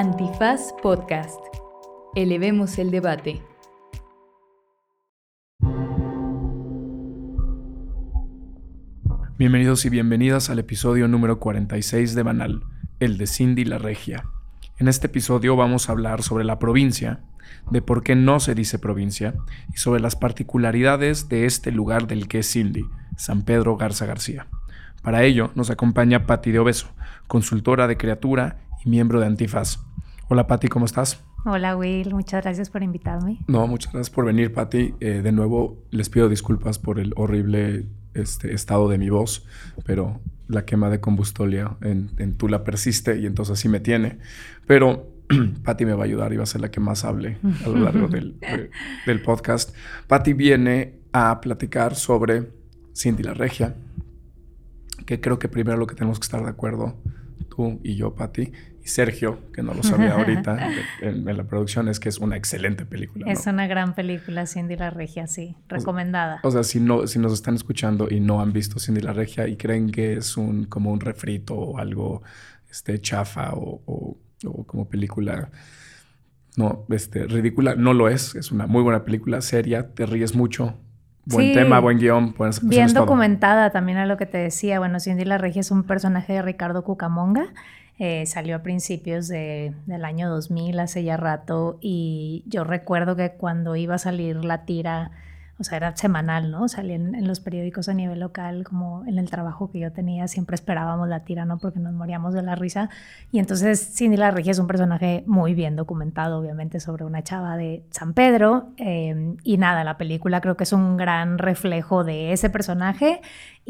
Antifaz Podcast. Elevemos el debate. Bienvenidos y bienvenidas al episodio número 46 de Banal, el de Cindy la Regia. En este episodio vamos a hablar sobre la provincia, de por qué no se dice provincia y sobre las particularidades de este lugar del que es Cindy, San Pedro Garza García. Para ello nos acompaña Patti de Obeso, consultora de criatura y miembro de Antifaz. Hola Patti, ¿cómo estás? Hola Will, muchas gracias por invitarme. No, muchas gracias por venir Patti. Eh, de nuevo les pido disculpas por el horrible este, estado de mi voz, pero la quema de combustolia en, en Tula persiste y entonces así me tiene. Pero Patti me va a ayudar y va a ser la que más hable a lo largo del, del podcast. Patti viene a platicar sobre Cindy la Regia, que creo que primero lo que tenemos que estar de acuerdo, tú y yo, Patti, Sergio, que no lo sabía ahorita en, la producción, es que es una excelente película. Es una gran película, Cindy la Regia, sí, recomendada. O sea, si, no, si nos están escuchando y no han visto Cindy la Regia y creen que es un, como un refrito o algo este, chafa o, o como película no, este, ridícula, no lo es, es una muy buena película, seria, te ríes mucho, Buen tema, buen guion. Bien documentada también a lo que te decía. Bueno, Cindy La Regia es un personaje de Ricardo Cucamonga. Eh, salió a principios de, del año 2000, hace ya rato. Y yo recuerdo que cuando iba a salir la tira o sea, era semanal, ¿no? Salía en, los periódicos a nivel local, como en el trabajo que yo tenía, siempre esperábamos la tira, ¿no? Porque nos moríamos de la risa. Y entonces Cindy La Regia es un personaje muy bien documentado, obviamente, sobre una chava de San Pedro. Eh, y nada, la película creo que es un gran reflejo de ese personaje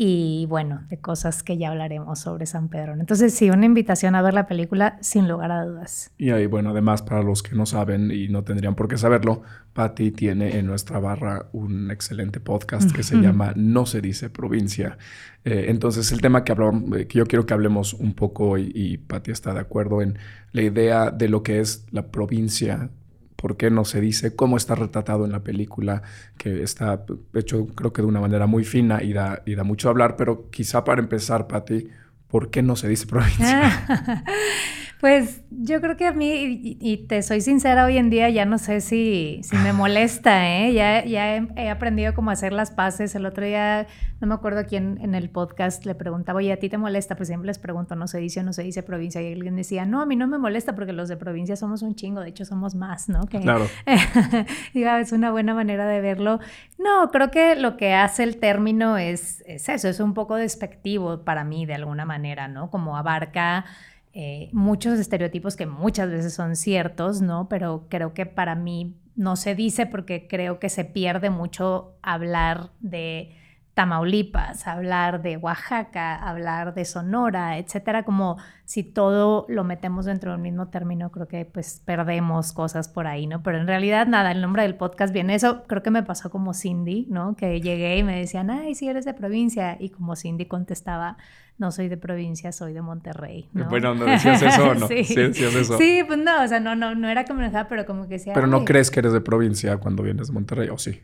y bueno, de cosas que ya hablaremos sobre San Pedro. Entonces, sí, una invitación a ver la película sin lugar a dudas. Y ahí, bueno, además, para los que no saben y no tendrían por qué saberlo, Patti tiene en nuestra barra un excelente podcast que se llama No se dice provincia. Eh, entonces, el tema que, hablamos, eh, que yo quiero que hablemos un poco, y, y Patti está de acuerdo en la idea de lo que es la provincia por qué no se dice, cómo está retratado en la película, que está hecho creo que de una manera muy fina y da, y da mucho a hablar, pero quizá para empezar, Patti, ¿por qué no se dice provincia? Pues yo creo que a mí, y, te soy sincera, hoy en día ya no sé si, si me molesta, ¿eh? Ya, ya he, aprendido cómo hacer las paces. El otro día, no me acuerdo quién en el podcast le preguntaba, oye, ¿a ti te molesta? Pues siempre les pregunto, ¿no se dice o no se dice provincia? Y alguien decía, no, a mí no me molesta porque los de provincia somos un chingo, de hecho somos más, ¿no? claro. Digo, es una buena manera de verlo. No, creo que lo que hace el término es, es eso, es un poco despectivo para mí de alguna manera, ¿no? Como abarca eh, muchos estereotipos que muchas veces son ciertos, ¿no? Pero creo que para mí no se dice porque creo que se pierde mucho hablar de Tamaulipas, hablar de Oaxaca, hablar de Sonora, etcétera, como si todo lo metemos dentro del mismo término, creo que pues perdemos cosas por ahí, ¿no? Pero en realidad nada, el nombre del podcast viene eso, creo que me pasó como Cindy, ¿no? Que llegué y me decían, ay, sí eres de provincia, y como Cindy contestaba, no soy de provincia, soy de Monterrey. ¿no? Bueno, ¿no decías eso no? sí. ¿Sí, eso? sí, pues no, o sea, no, no, no era como pero como que decía. Pero no crees que eres de provincia cuando vienes de Monterrey, ¿o sí?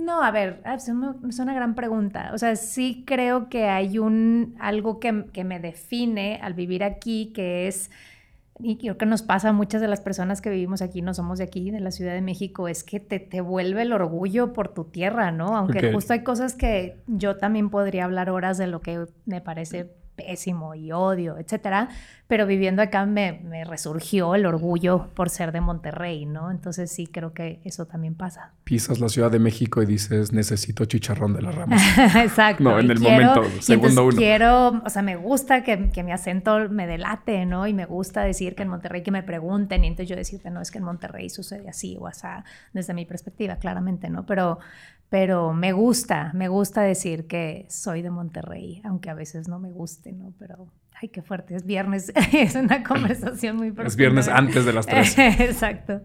No, a ver, ah, es una, gran pregunta. O sea, sí creo que hay un algo que, que me define al vivir aquí, que es y creo que nos pasa a muchas de las personas que vivimos aquí, no somos de aquí, de la Ciudad de México, es que te, te vuelve el orgullo por tu tierra, ¿no? Aunque justo hay cosas que yo también podría hablar horas de lo que me parece pésimo y odio, etcétera, pero viviendo acá me, me, resurgió el orgullo por ser de Monterrey, ¿no? Entonces sí creo que eso también pasa. Pisas la Ciudad de México y dices, necesito chicharrón de las ramas. Exacto. No, en el momento, segundo uno. Quiero, o sea, me gusta que, que, mi acento me delate, ¿no? Y me gusta decir que en Monterrey que me pregunten y entonces yo decirte, no, es que en Monterrey sucede así o así, desde mi perspectiva, claramente, ¿no? Pero, pero me gusta, me gusta decir que soy de Monterrey, aunque a veces no me guste, ¿no? Pero, ay, qué fuerte, es viernes, es una conversación muy profunda. Es viernes antes de las tres. Exacto.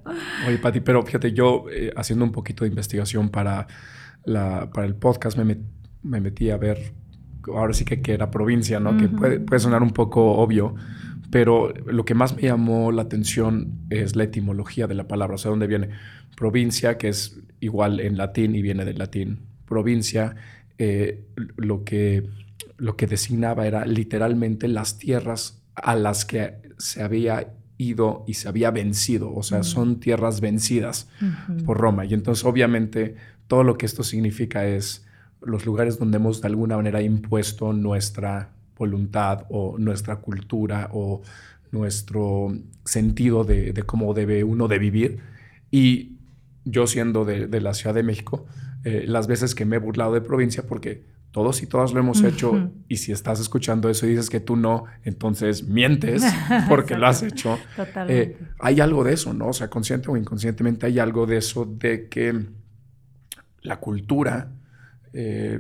Oye, Pati, pero fíjate, yo eh, haciendo un poquito de investigación para, la, para el podcast me, me, metí a ver, ahora sí que, que era provincia, ¿no? Que puede, puede sonar un poco obvio, pero lo que más me llamó la atención es la etimología de la palabra, o sea, dónde viene provincia, que es igual en latín y viene del latín. Provincia, eh, lo, que, lo que designaba era literalmente las tierras a las que se había ido y se había vencido, o sea, son tierras vencidas por Roma. Y entonces obviamente todo lo que esto significa es los lugares donde hemos de alguna manera impuesto nuestra voluntad o nuestra cultura o nuestro sentido de, cómo debe uno de vivir. Y yo siendo de, la Ciudad de México, eh, las veces que me he burlado de provincia, porque todos y todas lo hemos hecho, y si estás escuchando eso y dices que tú no, entonces mientes porque lo has hecho. Eh, hay algo de eso, ¿no? O sea, consciente o inconscientemente hay algo de eso de que la cultura eh,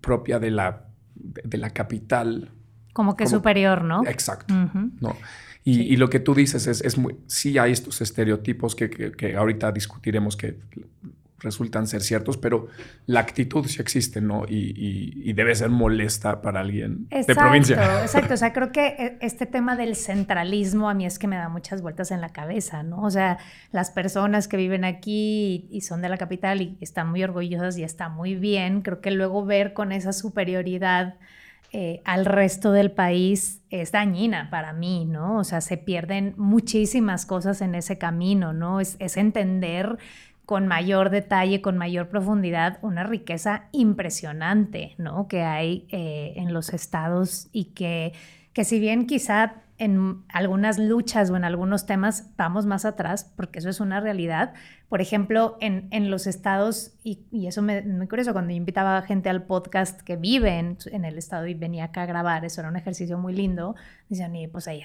propia de la, de la capital. Como que superior, ¿no? Exacto. ¿no? Y, lo que tú dices es, es muy, sí hay estos estereotipos que, que ahorita discutiremos que resultan ser ciertos, pero la actitud sí existe, ¿no? Y, debe ser molesta para alguien de provincia. Exacto, o sea, creo que e, este tema del centralismo a mí es que me da muchas vueltas en la cabeza, ¿no? O sea, las personas que viven aquí y, son de la capital y están muy orgullosas y está muy bien, creo que luego ver con esa superioridad eh, al resto del país es dañina para mí, ¿no? O sea, se pierden muchísimas cosas en ese camino, ¿no? Es, es entender con mayor detalle, con mayor profundidad, una riqueza impresionante, ¿no? Que hay eh, en los estados y que, que si bien quizá en algunas luchas o en algunos temas vamos más atrás, porque eso es una realidad, por ejemplo, en, en los estados, y, y eso me, muy curioso, cuando yo invitaba gente al podcast que vive en, en, el estado y venía acá a grabar, eso era un ejercicio muy lindo, decían, y pues ahí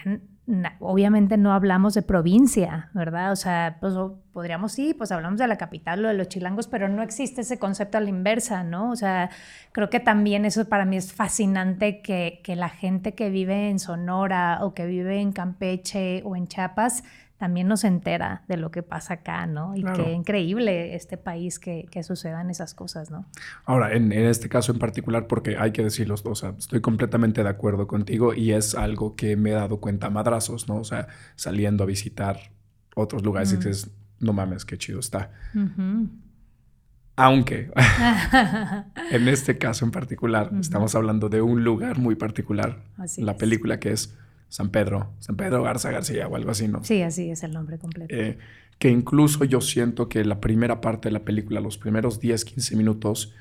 obviamente no hablamos de provincia, ¿verdad? O sea, pues podríamos sí, pues hablamos de la capital o de los chilangos, pero no existe ese concepto a la inversa, ¿no? O sea, creo que también eso para mí es fascinante que, que la gente que vive en Sonora o que vive en Campeche o en Chiapas, también nos entera de lo que pasa acá, ¿no? Y qué increíble este país que, que, sucedan esas cosas, ¿no? Ahora, en, en, este caso en particular, porque hay que decirlo, o sea, estoy completamente de acuerdo contigo y es algo que me he dado cuenta madrazos, ¿no? O sea, saliendo a visitar otros lugares y dices, no mames, qué chido está. Aunque, en este caso en particular, estamos hablando de un lugar muy particular, la película que es San Pedro, San Pedro Garza García o algo así, ¿no? Sí, así es el nombre completo. Eh, que incluso yo siento que la primera parte de la película, los primeros 10, 15 minutos,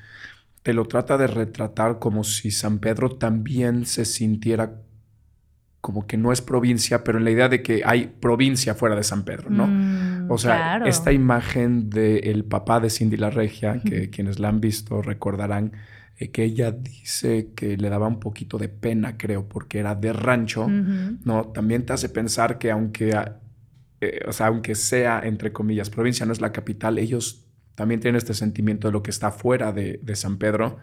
te lo trata de retratar como si San Pedro también se sintiera como que no es provincia, pero en la idea de que hay provincia fuera de San Pedro, ¿no? Mm, o sea, esta imagen del papá de Cindy la Regia, que quienes la han visto recordarán, eh, que ella dice que le daba un poquito de pena, creo, porque era de rancho, ¿no? También te hace pensar que aunque, eh, o sea, aunque sea, entre comillas, provincia, no es la capital, ellos también tienen este sentimiento de lo que está fuera de, de San Pedro,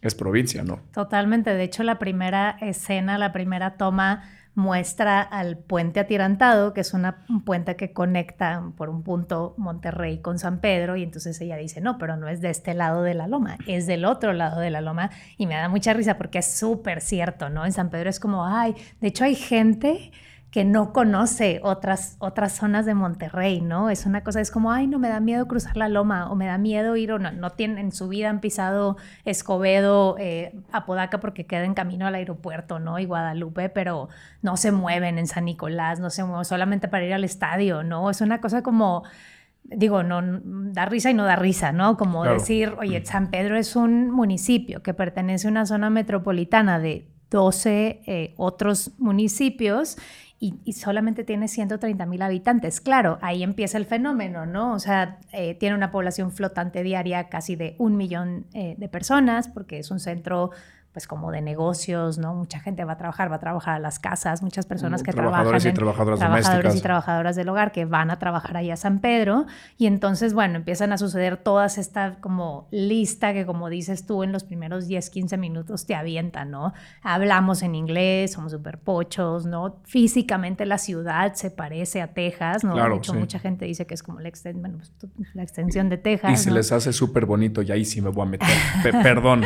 es provincia, ¿no? Totalmente. De hecho, la primera escena, la primera toma muestra al puente atirantado, que es una, un puente que conecta por un punto Monterrey con San Pedro, y entonces ella dice, no, pero no es de este lado de la loma, es del otro lado de la loma, y me da mucha risa porque es súper cierto, ¿no? En San Pedro es como, ay, de hecho hay gente que no conoce otras, otras zonas de Monterrey, ¿no? Es una cosa, es como, ay, no me da miedo cruzar la loma o me da miedo ir o no, no tienen, en su vida han pisado Escobedo, eh, Apodaca porque queda en camino al aeropuerto, ¿no? Y Guadalupe, pero no se mueven en San Nicolás, no se mueven solamente para ir al estadio, ¿no? Es una cosa como digo, no da risa y no da risa, ¿no? Como decir, oye, San Pedro es un municipio que pertenece a una zona metropolitana de 12 eh, otros municipios y, solamente tiene 130 mil habitantes. Claro, ahí empieza el fenómeno, ¿no? O sea, eh, tiene una población flotante diaria casi de un millón eh, de personas, porque es un centro pues como de negocios, ¿no? Mucha gente va a trabajar, va a trabajar a las casas, muchas personas que trabajan y trabajadoras trabajadores y trabajadoras del hogar que van a trabajar ahí a San Pedro y entonces, bueno, empiezan a suceder todas esta como lista que como dices tú en los primeros 10, 15 minutos te avientan, ¿no? Hablamos en inglés, somos súper pochos, ¿no? Físicamente la ciudad se parece a Texas, ¿no? de hecho, mucha gente dice que es como la, bueno, pues, la extensión de Texas. Y se les hace súper bonito y ahí sí me voy a meter. perdón,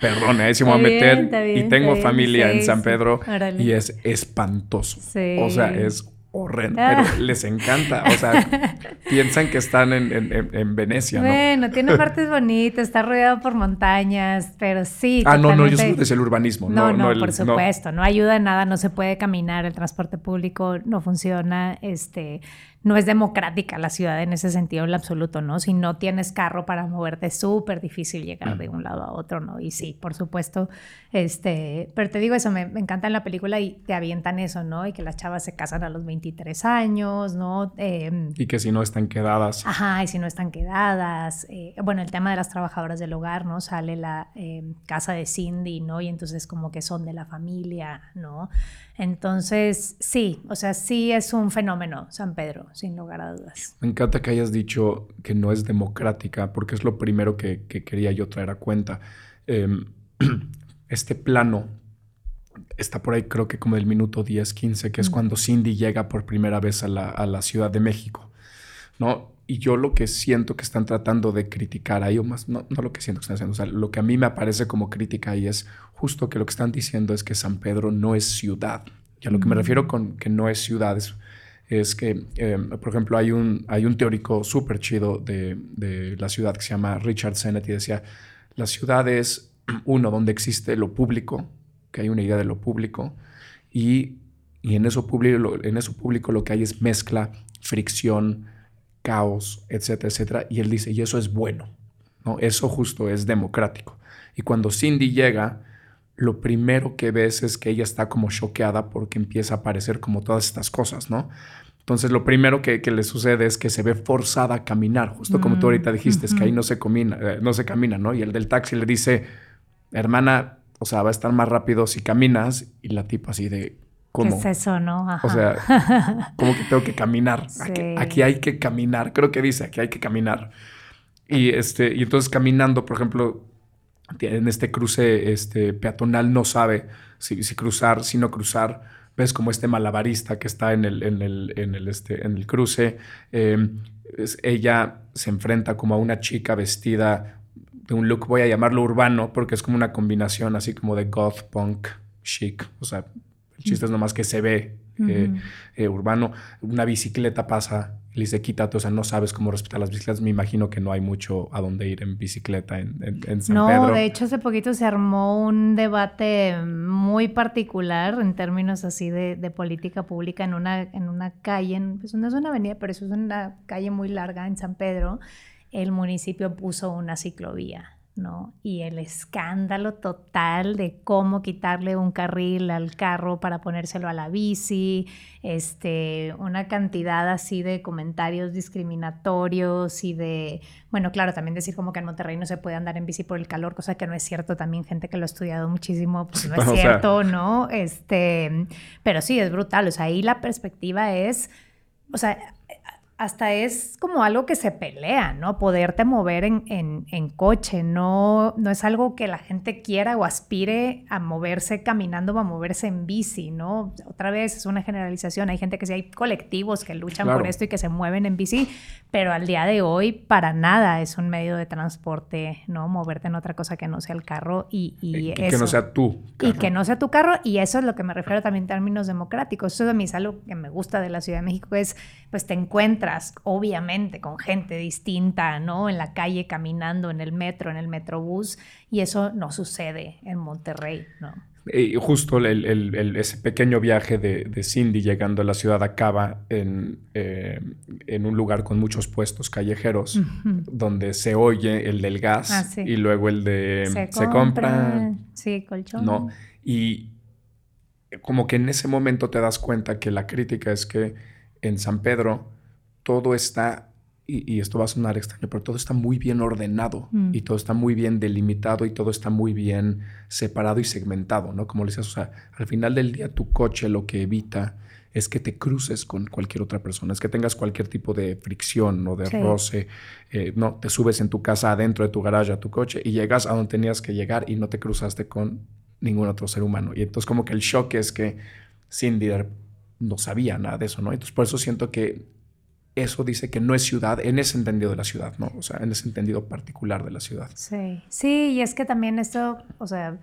perdón, ahí sí me voy a meter y tengo familia en San Pedro y es espantoso. O sea, es horrendo, pero ah. les encanta. O sea, piensan que están en, Venecia, ¿no? Bueno, tiene partes bonitas, está rodeado por montañas, pero sí. Ah, no, no, yo solo decía el urbanismo. No, no, por supuesto, no. no ayuda en nada, no se puede caminar, el transporte público no funciona, este no es democrática la ciudad en ese sentido en absoluto, ¿no? Si no tienes carro para moverte, es súper difícil llegar de un lado a otro, ¿no? Y sí, por supuesto, este, pero te digo eso, me, encanta en la película y te avientan eso, ¿no? Y que las chavas se casan a los 23 años, ¿no? Em, y que si no están quedadas. Ajá, y si no están quedadas. Eh, bueno, el tema de las trabajadoras del hogar, ¿no? Sale la em, casa de Cindy, ¿no? Y entonces como que son de la familia, ¿no? Entonces, sí, o sea, sí es un fenómeno San Pedro, sin lugar a dudas. Me encanta que hayas dicho que no es democrática, porque es lo primero que, quería yo traer a cuenta. Em, este plano está por ahí, creo que como el minuto 10, 15, que es cuando Cindy llega por primera vez a la, Ciudad de México, ¿no? Y yo lo que siento que están tratando de criticar ahí, o más, no, no lo que siento que están haciendo, o sea, lo que a mí me aparece como crítica ahí es justo que lo que están diciendo es que San Pedro no es ciudad. Y a lo que me refiero con que no es ciudad es, que, em, por ejemplo, hay un, hay un teórico súper chido de, de, la ciudad que se llama Richard Sennett y decía, la ciudad es uno donde existe lo público, que hay una idea de lo público, y, y en, eso público, en eso público lo que hay es mezcla, fricción, caos, etcétera, etcétera. Y él dice, y eso es bueno, ¿no? Eso justo es democrático. Y cuando Cindy llega, lo primero que ves es que ella está como choqueada porque empieza a aparecer como todas estas cosas, ¿no? Entonces lo primero que, le sucede es que se ve forzada a caminar, justo como tú ahorita mm, dijiste, es que ahí no se, camina, eh, no se camina, ¿no? Y el del taxi le dice, hermana, o sea, va a estar más rápido si caminas, y la tipa así de, ¿cómo? ¿Qué es eso, no? O sea, ¿cómo que tengo que caminar? Aquí, aquí, hay que caminar, creo que dice, aquí hay que caminar. Y, este, y entonces caminando, por ejemplo, en este cruce este, peatonal no sabe si, cruzar, si no cruzar. Ves como este malabarista que está en el, en el, este, en el cruce. Em, ella se enfrenta como a una chica vestida de un look, voy a llamarlo urbano, porque es como una combinación así como de goth, punk, chic. O sea, el chiste es nomás que se ve eh, eh, urbano. Una bicicleta pasa y dice, quítate, o sea, no sabes cómo respetar las bicicletas. Me imagino que no hay mucho a dónde ir en bicicleta en, en, San Pedro. No, de hecho, hace poquito se armó un debate muy particular en términos así de, de política pública en una, en una calle, pues no es una avenida, pero eso es una calle muy larga en San Pedro. El municipio puso una ciclovía ¿no? Y el escándalo total de cómo quitarle un carril al carro para ponérselo a la bici, este, una cantidad así de comentarios discriminatorios y de, bueno, claro, también decir como que en Monterrey no se puede andar en bici por el calor, cosa que no es cierto, también gente que lo ha estudiado muchísimo, pues no es cierto, ¿no? Este, pero sí, es brutal, o sea, ahí la perspectiva es, o sea, hasta es como algo que se pelea, ¿no? Poderte mover en, en, coche, no, no es algo que la gente quiera o aspire a moverse caminando o a moverse en bici, ¿no? Otra vez es una generalización, hay gente que sí, hay colectivos que luchan por esto y que se mueven en bici, pero al día de hoy para nada es un medio de transporte, ¿no? Moverte en otra cosa que no sea el carro y, y, que no sea tú. Y que no sea tu carro y eso es lo que me refiero también en términos democráticos. Eso a mí es algo que me gusta de la Ciudad de México, es pues te encuentras obviamente, con gente distinta, ¿no? En la calle, caminando, en el metro, en el metrobús, y eso no sucede en Monterrey, ¿no? Y justo ese pequeño viaje de, Cindy llegando a la ciudad acaba en, eh, en un lugar con muchos puestos callejeros, donde se oye el del gas ah, y luego el de se, compra, Sí, colchón. No, y como que en ese momento te das cuenta que la crítica es que en San Pedro todo está, y, esto va a sonar extraño, pero todo está muy bien ordenado mm. y todo está muy bien delimitado y todo está muy bien separado y segmentado, ¿no? Como le decías, o sea, al final del día tu coche lo que evita es que te cruces con cualquier otra persona, es que tengas cualquier tipo de fricción o de roce, eh, no, te subes en tu casa adentro de tu garaje a tu coche y llegas a donde tenías que llegar y no te cruzaste con ningún otro ser humano. Y entonces como que el shock es que Cindy no sabía nada de eso, ¿no? Entonces por eso siento que eso dice que no es ciudad en ese entendido de la ciudad, ¿no? O sea, en ese entendido particular de la ciudad. Sí, sí, y es que también esto, o sea,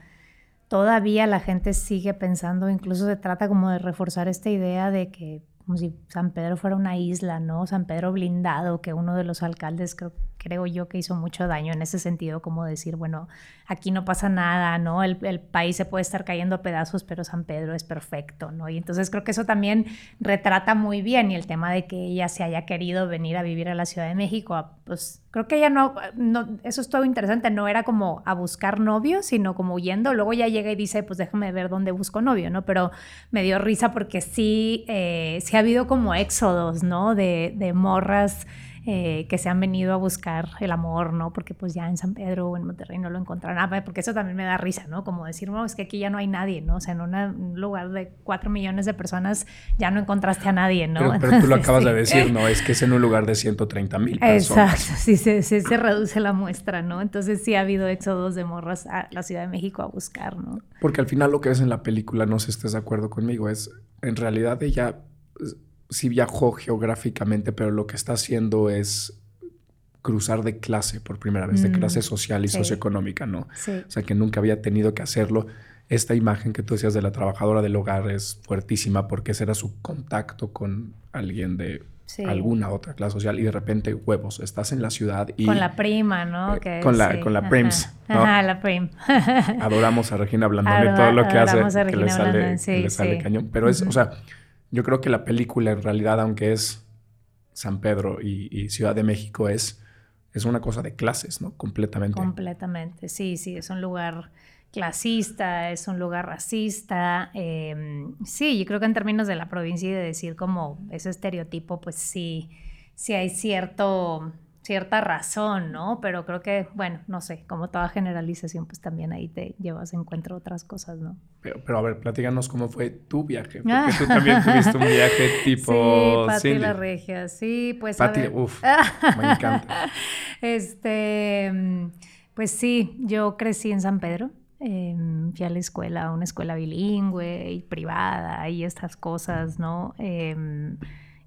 todavía la gente sigue pensando, incluso se trata como de reforzar esta idea de que como si San Pedro fuera una isla, ¿no? San Pedro blindado, que uno de los alcaldes creo, creo yo que hizo mucho daño en ese sentido, como decir, bueno, aquí no pasa nada, ¿no? El, el, país se puede estar cayendo a pedazos, pero San Pedro es perfecto, ¿no? Y entonces creo que eso también retrata muy bien y el tema de que ella se haya querido venir a vivir a la Ciudad de México, pues creo que ella no, no eso es todo interesante, no era como a buscar novio, sino como huyendo, luego ya llega y dice, pues déjame ver dónde busco novio, ¿no? Pero me dio risa porque sí, eh, sí ha habido como éxodos, ¿no? De, de morras eh, que se han venido a buscar el amor, ¿no? Porque pues ya en San Pedro o en Monterrey no lo encontraron. Ah, porque eso también me da risa, ¿no? Como decir, no, es que aquí ya no hay nadie, ¿no? O sea, en un lugar de cuatro millones de personas ya no encontraste a nadie, ¿no? Pero, tú lo acabas de decir, ¿no? Es que es en un lugar de 130 mil personas. Exacto, sí, se, se, se, reduce la muestra, ¿no? Entonces sí ha habido éxodos de morras a la Ciudad de México a buscar, ¿no? Porque al final lo que ves en la película, no sé si estés de acuerdo conmigo, es en realidad ella sí viajó geográficamente, pero lo que está haciendo es cruzar de clase por primera vez, de mm, clase social y socioeconómica, ¿no? Sí. O sea, que nunca había tenido que hacerlo. Esta imagen que tú decías de la trabajadora del hogar es fuertísima porque ese era su contacto con alguien de alguna otra clase social y de repente, huevos, estás en la ciudad y... Con la prima, ¿no? Eh, con, la, con la prims, ¿no? Ajá, la prim. Adoramos a Regina Blandón y todo lo que hace, que le sale, que le sale cañón. Pero es, o sea yo creo que la película en realidad, aunque es San Pedro y, Ciudad de México, es, es una cosa de clases, ¿no? Completamente. Completamente, sí, sí, es un lugar clasista, es un lugar racista. Em, sí, yo creo que en términos de la provincia y de decir como ese estereotipo, pues sí, sí hay cierto cierta razón, ¿no? Pero creo que, bueno, no sé, como toda generalización, pues también ahí te llevas a encuentro otras cosas, ¿no? Pero, pero a ver, platícanos cómo fue tu viaje, porque tú también tuviste un viaje tipo... Sí, Pati la Regia, sí, pues Pati, uff, me encanta. Este, pues sí, yo crecí en San Pedro, em, fui a la escuela, una escuela bilingüe y privada y estas cosas, ¿no? Eh,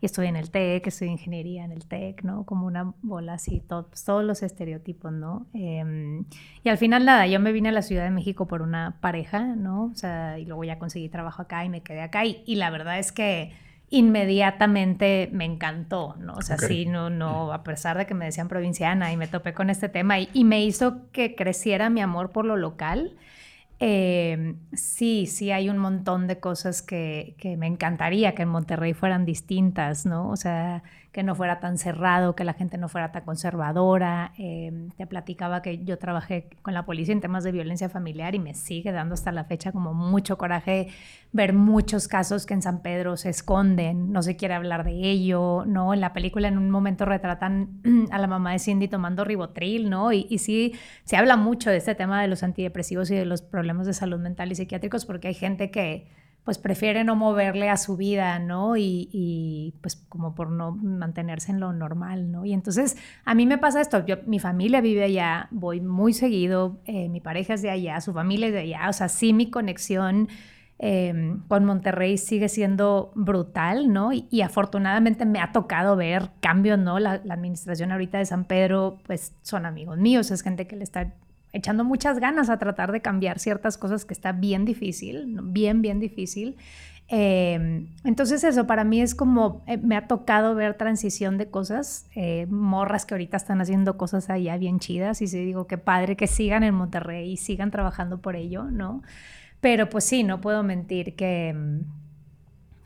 estoy en el TEC, estoy en ingeniería en el TEC, ¿no? Como una bola así, todos los estereotipos, ¿no? Em, y al final nada, yo me vine a la Ciudad de México por una pareja, ¿no? O sea, y luego ya conseguí trabajo acá y me quedé acá y, y la verdad es que inmediatamente me encantó, ¿no? O sea, sí, no, no, a pesar de que me decían provinciana y me topé con este tema y, y me hizo que creciera mi amor por lo local. Eh, sí, sí hay un montón de cosas que, que, me encantaría que en Monterrey fueran distintas, ¿no? O sea, que no fuera tan cerrado, que la gente no fuera tan conservadora. Eh, te platicaba que yo trabajé con la policía en temas de violencia familiar y me sigue dando hasta la fecha como mucho coraje ver muchos casos que en San Pedro se esconden, no se quiere hablar de ello, ¿no? En la película en un momento retratan a la mamá de Cindy tomando ribotril, ¿no? Y, y sí, se habla mucho de este tema de los antidepresivos y de los problemas de salud mental y psiquiátricos porque hay gente que pues prefiere no moverle a su vida, ¿no? Y, pues como por no mantenerse en lo normal, ¿no? Y entonces a mí me pasa esto, yo, mi familia vive allá, voy muy seguido, eh, mi pareja es de allá, su familia es de allá, o sea, sí mi conexión em, con Monterrey sigue siendo brutal, ¿no? Y, afortunadamente me ha tocado ver cambios, ¿no? La, la, administración ahorita de San Pedro, pues son amigos míos, es gente que le está echando muchas ganas a tratar de cambiar ciertas cosas que está bien difícil, bien, bien difícil. Eh, entonces eso para mí es como, eh, me ha tocado ver transición de cosas, eh, morras que ahorita están haciendo cosas allá bien chidas y sí digo, qué padre que sigan en Monterrey y sigan trabajando por ello, ¿no? Pero pues sí, no puedo mentir que,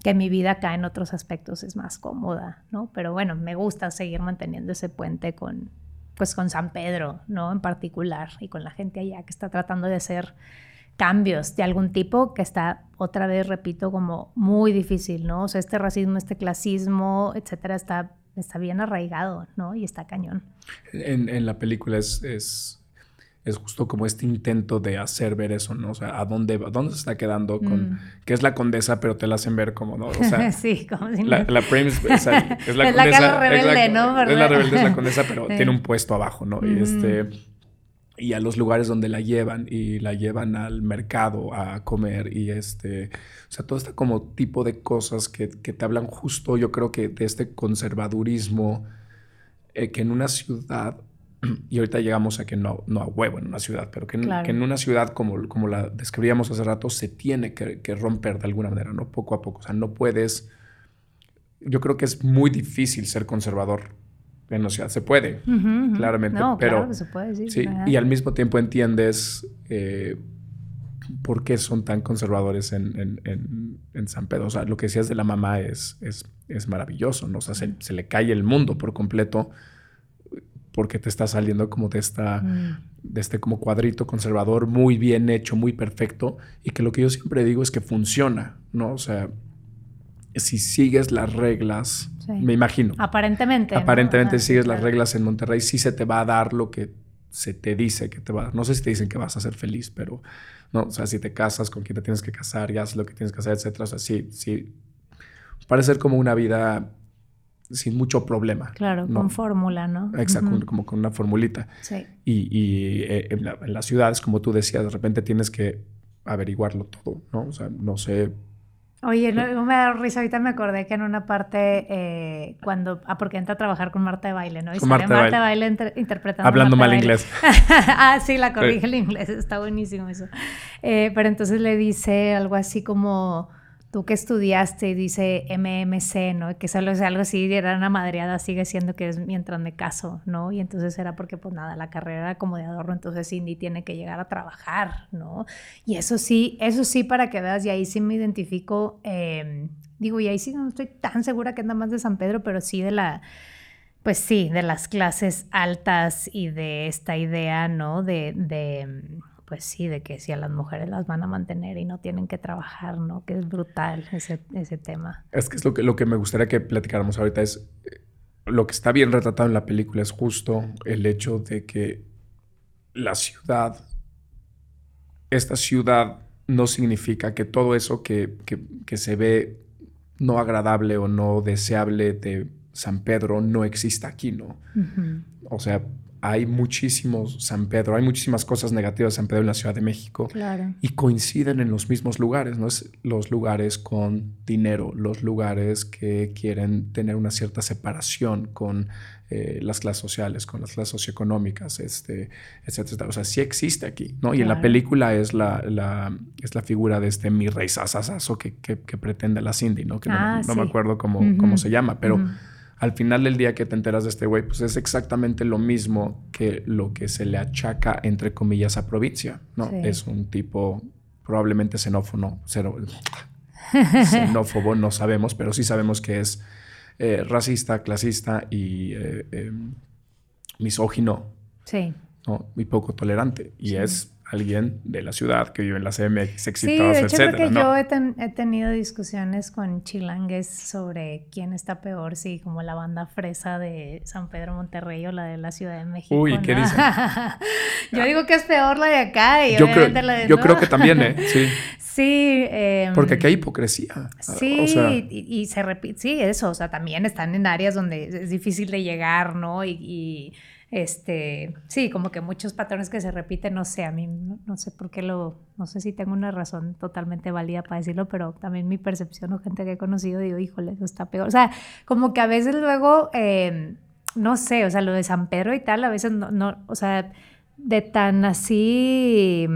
que mi vida acá en otros aspectos es más cómoda, ¿no? Pero bueno, me gusta seguir manteniendo ese puente con, pues con San Pedro, ¿no? En particular, y con la gente allá que está tratando de hacer cambios de algún tipo que está, otra vez repito, como muy difícil, ¿no? O sea, este racismo, este clasismo, etcétera, está, está bien arraigado, ¿no? Y está cañón. En, en la película es, es es justo como este intento de hacer ver eso, ¿no? O sea, ¿a dónde, dónde se está quedando con... Mm. que es la condesa, pero te la hacen ver como, ¿no? O sea, sí, como si la, la Prim es, es, la condesa. es la rebelde, ¿no? Es la rebelde, es la condesa, pero tiene un puesto abajo, ¿no? Y este... Y a los lugares donde la llevan y la llevan al mercado a comer y este... O sea, todo este como tipo de cosas que, que te hablan justo, yo creo que de este conservadurismo eh, que en una ciudad y ahorita llegamos a que no, no a huevo en una ciudad, pero que en, que en una ciudad como, como la describíamos hace rato se tiene que, romper de alguna manera, ¿no? Poco a poco. O sea, no puedes yo creo que es muy difícil ser conservador en la ciudad. Se puede, claramente, pero se puede, sí, y al mismo tiempo entiendes eh, por qué son tan conservadores en, San Pedro. O sea, lo que decías de la mamá es, es, maravilloso, ¿no? O sea, se, le cae el mundo por completo porque te está saliendo como de esta, mm. de este como cuadrito conservador muy bien hecho, muy perfecto, y que lo que yo siempre digo es que funciona, ¿no? O sea, si sigues las reglas, me imagino. Aparentemente. Aparentemente, si sigues las reglas en Monterrey, sí se te va a dar lo que se te dice que te va a dar. No sé si te dicen que vas a ser feliz, pero, no, o sea, si te casas con quien te tienes que casar y haces lo que tienes que hacer, etcétera. O sea, sí, sí. Parece ser como una vida sin mucho problema. Claro, con fórmula, ¿no? Exacto, como con una formulita. Sí. Y, eh, en, en, las ciudades, como tú decías, de repente tienes que averiguarlo todo, ¿no? O sea, no sé Oye, no, me da risa, ahorita me acordé que en una parte, eh, cuando, ah, porque entra a trabajar con Marta de Baile, ¿no? Y con Marta, Marta Baile, interpretando. Hablando mal inglés. ah, sí, la corrige el inglés, está buenísimo eso. Eh, pero entonces le dice algo así como, tú que estudiaste, dice MMC, ¿no? Que solo es algo así, era una madreada, sigue siendo que es mientras me caso, ¿no? Y entonces era porque, pues nada, la carrera era como de adorno, entonces Cindy tiene que llegar a trabajar, ¿no? Y eso sí, eso sí, para que veas, y ahí sí me identifico, em, digo, y ahí sí no estoy tan segura que es nada más de San Pedro, pero sí de la pues sí, de las clases altas y de esta idea, ¿no? De, de, pues sí, de que si a las mujeres las van a mantener y no tienen que trabajar, ¿no? Que es brutal ese, ese tema. Es que es lo que, lo que me gustaría que platicáramos ahorita es, eh, lo que está bien retratado en la película es justo el hecho de que la ciudad, esta ciudad no significa que todo eso que, que, que se ve no agradable o no deseable de San Pedro no exista aquí, ¿no? O sea, hay muchísimos San Pedro, hay muchísimas cosas negativas de San Pedro en la Ciudad de México. Y coinciden en los mismos lugares, ¿no? Es los lugares con dinero, los lugares que quieren tener una cierta separación con eh, las clases sociales, con las clases socioeconómicas, este, etcétera. O sea, sí existe aquí, ¿no? Y en la película es la, es la figura de este mi rey sasasazo que, que, pretende la Cindy, ¿no? Que no, ah, me acuerdo cómo, cómo se llama, pero al final del día que te enteras de este güey, pues es exactamente lo mismo que lo que se le achaca, entre comillas, a provincia, ¿no? Es un tipo probablemente xenófono, cero, xenófobo, no sabemos, pero sí sabemos que es eh, racista, clasista y eh, em, misógino. Sí. ¿no? Y poco tolerante. Y es alguien de la ciudad que vive en la CMX exitosa, sí, de hecho, Creo que yo he, tenido discusiones con chilangues sobre quién está peor, si como la banda fresa de San Pedro Monterrey o la de la Ciudad de México. Uy, ¿qué dicen? yo digo que es peor la de acá y yo creo, la de Yo creo que también, ¿eh? Sí. Sí. Em, Porque aquí hay hipocresía. Sí, y, se repite, sí, eso, o sea, también están en áreas donde es difícil de llegar, ¿no? y este, sí, como que muchos patrones que se repiten, no sé, a mí no, sé por qué lo, no sé si tengo una razón totalmente válida para decirlo, pero también mi percepción o gente que he conocido, digo, híjole, eso está peor. O sea, como que a veces luego, em, no sé, o sea, lo de San Pedro y tal, a veces no, no o sea, de tan así...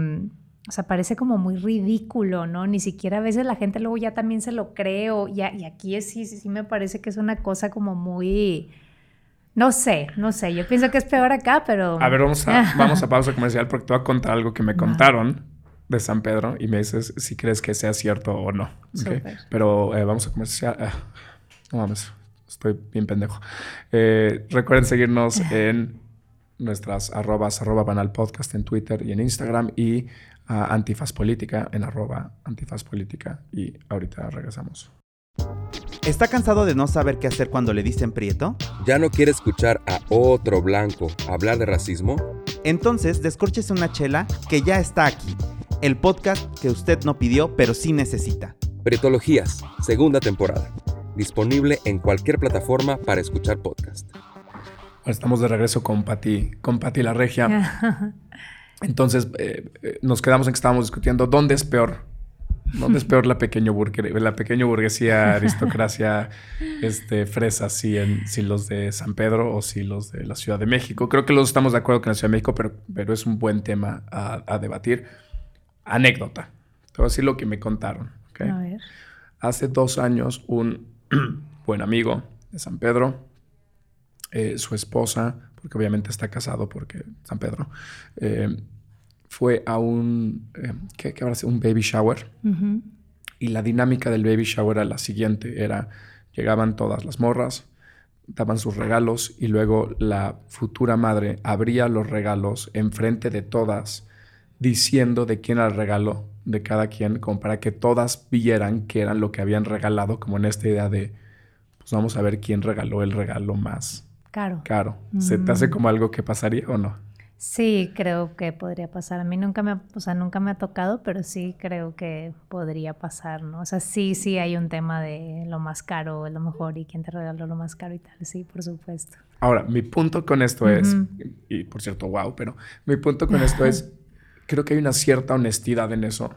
O sea, parece como muy ridículo, ¿no? Ni siquiera a veces la gente luego ya también se lo cree o ya, y aquí es, sí, sí me parece que es una cosa como muy, no sé, no sé. Yo pienso que es peor acá, pero. A ver, vamos a, vamos a pausa comercial porque te voy a contar algo que me contaron de San Pedro y me dices si crees que sea cierto o no. Pero eh, vamos a comercial. Ah, no mames, estoy bien pendejo. Eh, recuerden seguirnos en nuestras arrobas, arroba banal podcast en Twitter y en Instagram y Antifaz Política en arroba Antifaz Política. Y ahorita regresamos. ¿Está cansado de no saber qué hacer cuando le dicen prieto? ¿Ya no quiere escuchar a otro blanco hablar de racismo? Entonces, descórchese una chela que ya está aquí. El podcast que usted no pidió, pero sí necesita. Prietologías, segunda temporada. Disponible en cualquier plataforma para escuchar podcast. Estamos de regreso con Pati, con Pati la Regia. Entonces, eh, eh, nos quedamos en que estábamos discutiendo dónde es peor ¿Dónde es peor la pequeña burguesía, la pequeña burguesía, aristocracia, este, fresa, si, en, si los de San Pedro o si los de la Ciudad de México? Creo que los estamos de acuerdo con la Ciudad de México, pero, pero es un buen tema a, debatir. Anécdota. Te voy a decir lo que me contaron. A ver. Hace dos años, un, buen amigo de San Pedro, eh, su esposa, porque obviamente está casado porque San Pedro, eh, fue a un, eh, ¿qué, qué habrá sido? Un baby shower. Y la dinámica del baby shower era la siguiente, era, llegaban todas las morras, daban sus regalos y luego la futura madre abría los regalos enfrente de todas diciendo de quién era el regalo de cada quien, como para que todas vieran que eran lo que habían regalado, como en esta idea de, pues vamos a ver quién regaló el regalo más Caro. caro. ¿Se te hace como algo que pasaría o no? Sí, creo que podría pasar. A mí nunca me, ha- o sea, nunca me ha tocado, pero sí creo que podría pasar, ¿no? O sea, sí, sí hay un tema de lo más caro, lo mejor y quién te regaló lo más caro y tal. Sí, por supuesto. Ahora, mi punto con esto es, y por cierto, wow, pero mi punto con esto es, creo que hay una cierta honestidad en eso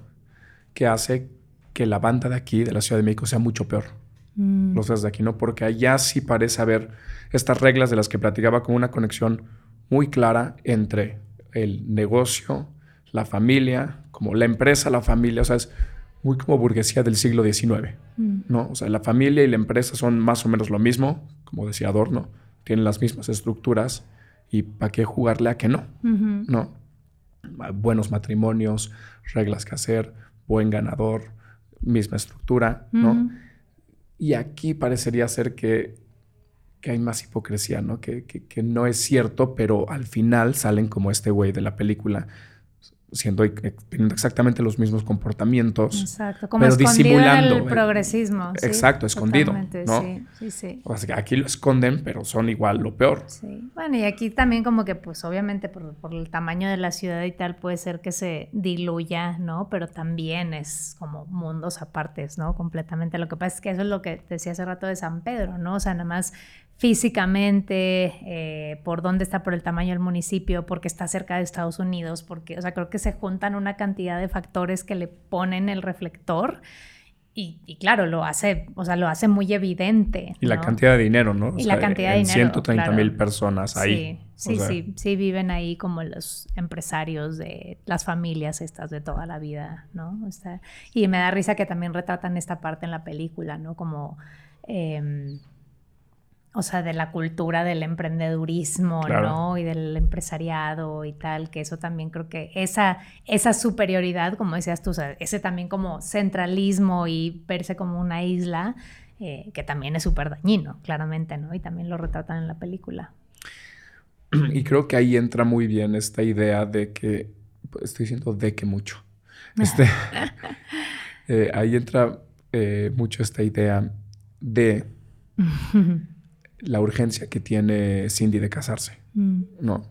que hace que la banda de aquí, de la Ciudad de México, sea mucho peor. Mm, Los de aquí, ¿no? Porque allá sí parece haber estas reglas de las que platicaba con una conexión muy clara entre el negocio, la familia, como la empresa, la familia, o sea, es muy como burguesía del siglo XIX. mm, ¿no? O sea, la familia y la empresa son más o menos lo mismo, como decía Adorno, tienen las mismas estructuras y ¿para qué jugarle a que no? ¿No? Buenos matrimonios, reglas que hacer, buen ganador, misma estructura, ¿no? Y aquí parecería ser que, que hay más hipocresía, ¿no? Que, que- que no es cierto, pero al final salen como este güey de la película, siendo teniendo exactamente los mismos comportamientos. Exacto, como pero escondido disimulando, el progresismo. sí, exacto, escondido, ¿no? Sí, sí, sí. O sea, aquí lo esconden, pero son igual lo peor. Sí, bueno, y aquí también como que pues obviamente por, por el tamaño de la ciudad y tal puede ser que se diluya, ¿no? Pero también es como mundos apartes, ¿no? Completamente. Lo que pasa es que eso es lo que decía hace rato de San Pedro, ¿no? O sea, nada más físicamente, eh, por dónde está, por el tamaño del municipio, porque está cerca de Estados Unidos, porque, o sea, creo que se juntan una cantidad de factores que le ponen el reflector. Y, y claro, lo hace, o sea, lo hace muy evidente. Y la cantidad de dinero, ¿no? O Y la cantidad de dinero, 130 mil claro. personas ahí. Sí, sí, sea, sí, sí viven ahí como los empresarios de las familias estas de toda la vida, ¿no? O sea, y me da risa que también retratan esta parte en la película, ¿no? Como, em, o sea, de la cultura del emprendedurismo, Claro. ¿no? Y del empresariado y tal, que eso también creo que esa, esa superioridad, como decías tú, o sea, ese también como centralismo y verse como una isla, eh, que también es súper dañino, claramente, ¿no? Y también lo retratan en la película. Y creo que ahí entra muy bien esta idea de que, estoy diciendo de que mucho. Este, eh, ahí entra eh, mucho esta idea de la urgencia que tiene Cindy de casarse. Mm. ¿No?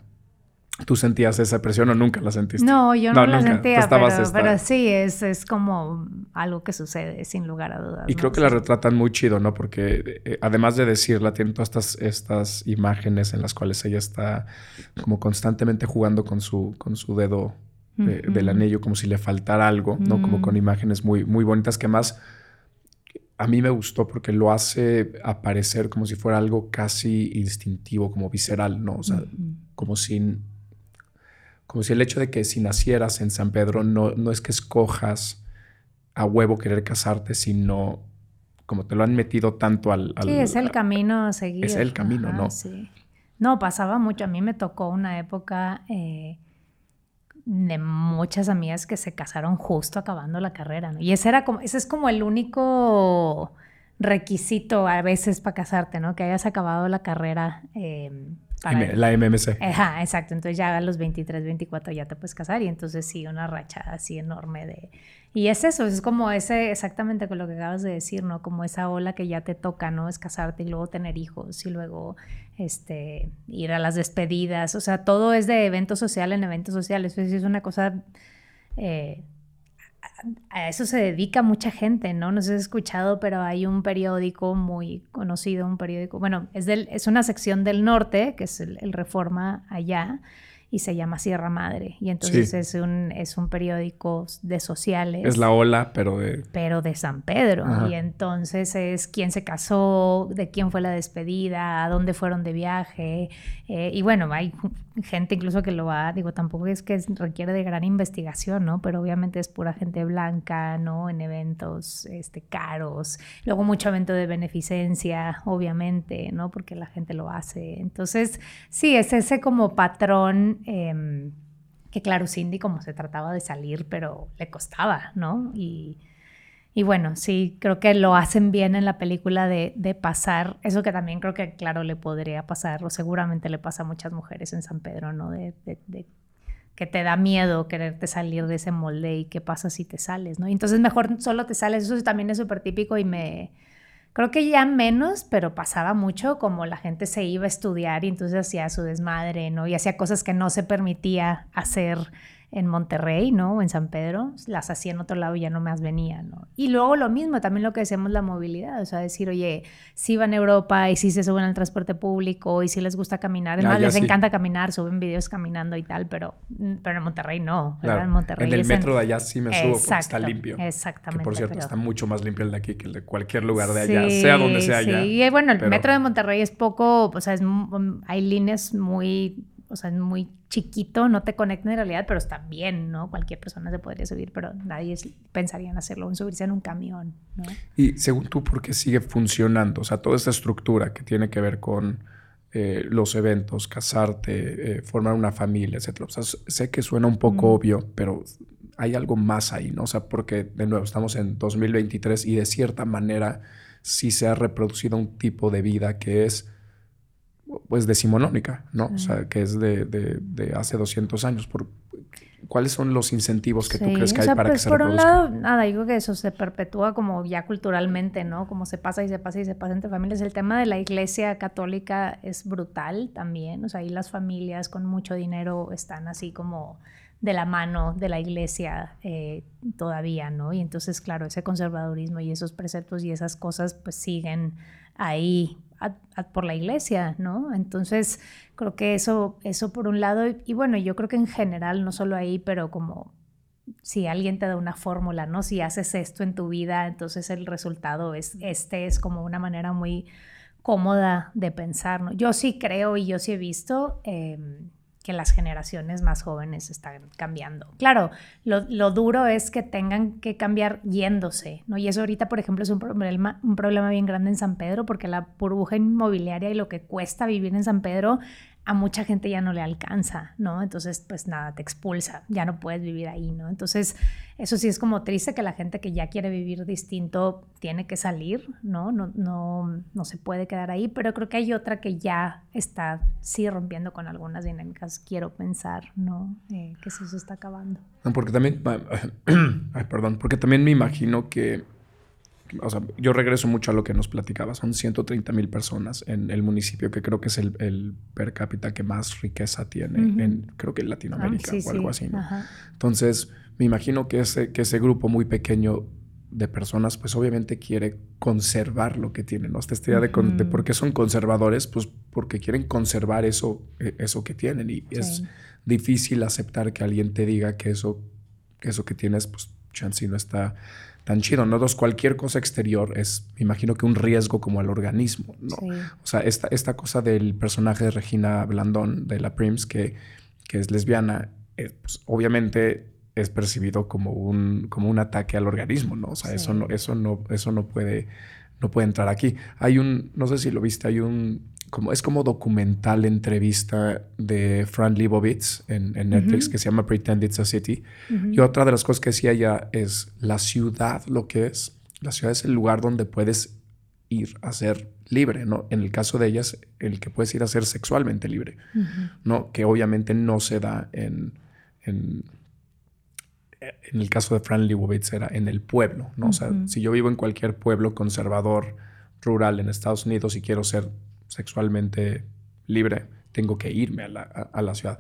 ¿Tú sentías esa presión o nunca la sentiste? No, yo no, No, la nunca. Sentía, estabas pero, esta- pero sí, es, es como algo que sucede, sin lugar a dudas. Y ¿no? creo que la retratan muy chido, ¿no? Porque eh, además de decirla, tienen todas estas, estas imágenes en las cuales ella está como constantemente jugando con su, con su dedo eh, del anillo, como si le faltara algo, ¿no? Como Mm. con imágenes muy, muy bonitas que más a mí me gustó porque lo hace aparecer como si fuera algo casi instintivo, como visceral, ¿no? O sea, como si, como si el hecho de que si nacieras en San Pedro no, no es que escojas a huevo querer casarte, sino como te lo han metido tanto al... al- Sí, es el a- camino a seguir. es el camino, ¿no? Sí. No, pasaba mucho. A mí me tocó una época eh, de muchas amigas que se casaron justo acabando la carrera, ¿no? Y ese era como, ese es como el único requisito a veces para casarte, ¿no? Que hayas acabado la carrera. eh, para- la MMC. Ajá, exacto. Entonces ya a los 23, 24 ya te puedes casar y entonces sí, una racha así enorme de... Y es eso, es como ese, exactamente con lo que acabas de decir, ¿no? Como esa ola que ya te toca, ¿no? Es casarte y luego tener hijos y luego este, ir a las despedidas. O sea, todo es de evento social en evento social. Eso es una cosa... eh, a eso se dedica mucha gente, ¿no? No sé si has escuchado, pero hay un periódico muy conocido, un periódico, bueno, es, del, es una sección del norte, que es el Reforma allá, y se llama Sierra Madre. Y entonces es, un, es un periódico de sociales. Es la ola, pero de... Pero de San Pedro. Y entonces es quién se casó, de quién fue la despedida, a dónde fueron de viaje. Eh, y bueno, hay gente incluso que lo va, digo, tampoco es que requiere de gran investigación, ¿no? Pero obviamente es pura gente blanca, ¿no? En eventos este, caros. Luego mucho evento de beneficencia, obviamente, ¿no? Porque la gente lo hace. Entonces, sí, es ese como patrón Em, que claro, Cindy como se trataba de salir, pero le costaba, ¿no? Y, y bueno, sí, creo que lo hacen bien en la película de, de, pasar, eso que también creo que, claro, le podría pasar, o seguramente le pasa a muchas mujeres en San Pedro, ¿no? De, de, que te da miedo quererte salir de ese molde y qué pasa si te sales, ¿no? Y entonces mejor solo te sales, eso también es súper típico y me, Creo que ya menos, pero pasaba mucho como la gente se iba a estudiar y entonces hacía su desmadre, ¿no? Y hacía cosas que no se permitía hacer en Monterrey, ¿no? O en San Pedro, las hacía en otro lado y ya no más venía, ¿no? Y luego lo mismo, también lo que decimos la movilidad, o sea, decir, oye, si van a Europa y si se suben al transporte público y si les gusta caminar, es más, les encanta caminar, suben videos caminando y tal, pero, pero en Monterrey no, En Monterrey En el metro de allá sí me subo porque está limpio. Exactamente. Que por cierto, está mucho más limpio el de aquí que el de cualquier lugar de allá, sea donde sea allá. Sí, y bueno, el metro de Monterrey es poco, o sea, es, hay líneas muy o sea, es muy chiquito, no te conecta en realidad, pero está bien, ¿no? Cualquier persona se podría subir, pero nadie pensaría en hacerlo, en subirse en un camión, ¿no? Y según tú, ¿por qué sigue funcionando? O sea, toda esta estructura que tiene que ver con eh, los eventos, casarte, eh, formar una familia, etcétera. O sea, sé que suena un poco obvio, pero hay algo más ahí, ¿no? O sea, porque de nuevo estamos en 2023 y de cierta manera sí se ha reproducido un tipo de vida que es pues decimonónica, ¿no? O sea, que es de, de, hace 200 años. Por, ¿Cuáles son los incentivos que tú crees que hay para pues que se Por un lado, nada, digo que eso se perpetúa como ya culturalmente, ¿no? Como se pasa y se pasa y se pasa entre familias. El tema de la iglesia católica es brutal también. O sea, ahí las familias con mucho dinero están así como de la mano de la iglesia eh, todavía, ¿no? Y entonces, claro, ese conservadurismo y esos preceptos y esas cosas pues siguen ahí por la iglesia, ¿no? Entonces, creo que eso, eso por un lado, y, bueno, yo creo que en general, no solo ahí, pero como si alguien te da una fórmula, ¿no? Si haces esto en tu vida, entonces el resultado es, este es como una manera muy cómoda de pensar, ¿no? Yo sí creo y yo sí he visto em, que las generaciones más jóvenes están cambiando. Claro, lo, duro es que tengan que cambiar yéndose, ¿no? Y eso ahorita, por ejemplo, es un problema, un problema bien grande en San Pedro, porque la burbuja inmobiliaria y lo que cuesta vivir en San Pedro a mucha gente ya no le alcanza, ¿no? Entonces, pues nada, te expulsa, ya no puedes vivir ahí, ¿no? Entonces, eso sí es como triste que la gente que ya quiere vivir distinto tiene que salir, ¿no? No, no, no se puede quedar ahí, pero creo que hay otra que ya está, sí, rompiendo con algunas dinámicas, quiero pensar, ¿no? Eh, que eso se está acabando. Porque también, perdón, porque también me imagino que o sea, yo regreso mucho a lo que nos platicaba, son 130 mil personas en el municipio que creo que es el, per cápita que más riqueza tiene en, creo que en Latinoamérica ah, o algo así. Entonces, me imagino que ese, que ese grupo muy pequeño de personas, pues obviamente quiere conservar lo que tienen, ¿no? Esta idea de, por qué son conservadores, pues porque quieren conservar eso, e, eso que tienen y es difícil aceptar que alguien te diga que eso, que eso que tienes, pues chance no está tan chido, ¿no? Entonces, cualquier cosa exterior es, me imagino que un riesgo como al organismo, ¿no? O sea, esta, esta cosa del personaje de Regina Blandón, de la Prims, que, que es lesbiana, eh, pues, obviamente es percibido como un, como un ataque al organismo, ¿no? O sea, eso, no, eso, no, eso no, puede, no puede entrar aquí. Hay un, no sé si lo viste, hay un como, es como documental entrevista de Fran Lebowitz en, Netflix que se llama Pretend It's a City. Y otra de las cosas que decía ella es la ciudad, lo que es. La ciudad es el lugar donde puedes ir a ser libre, ¿no? En el caso de ellas, el que puedes ir a ser sexualmente libre, ¿no? Que obviamente no se da en, en, en, el caso de Fran Lebowitz era en el pueblo, ¿no? O sea, si yo vivo en cualquier pueblo conservador, rural en Estados Unidos y quiero ser sexualmente libre, tengo que irme a la, a, la ciudad.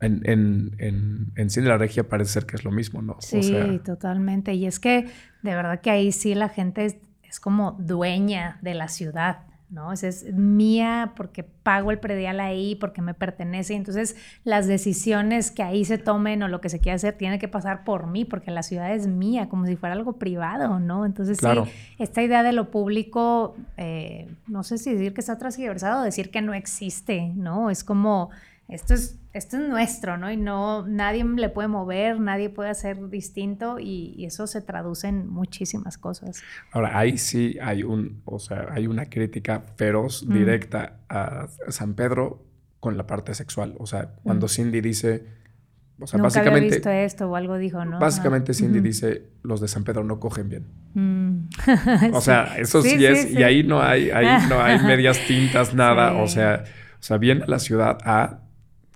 En, en, en, en, Cine La Regia parece ser que es lo mismo, ¿no? Sí, totalmente. Y es que de verdad que ahí sí la gente es, como dueña de la ciudad, ¿no? Es mía porque pago el predial ahí, porque me pertenece. Entonces, las decisiones que ahí se tomen o lo que se quiera hacer tiene que pasar por mí, porque la ciudad es mía, como si fuera algo privado, ¿no? Entonces, sí, esta idea de lo público, eh, no sé si decir que está transgiversado o decir que no existe, ¿no? Es como esto es, esto es nuestro, ¿no? Y no, nadie le puede mover, nadie puede hacer distinto y, eso se traduce en muchísimas cosas. Ahora, ahí sí hay un, o sea, hay una crítica feroz, directa a San Pedro con la parte sexual. O sea, cuando Cindy dice, o sea, Nunca básicamente... Había visto esto o algo dijo, ¿no? Básicamente Cindy dice, los de San Pedro no cogen bien. Mm. o sea, eso sí, es, y ahí no hay, ahí no hay medias tintas, nada. O sea, o sea, viene a la ciudad a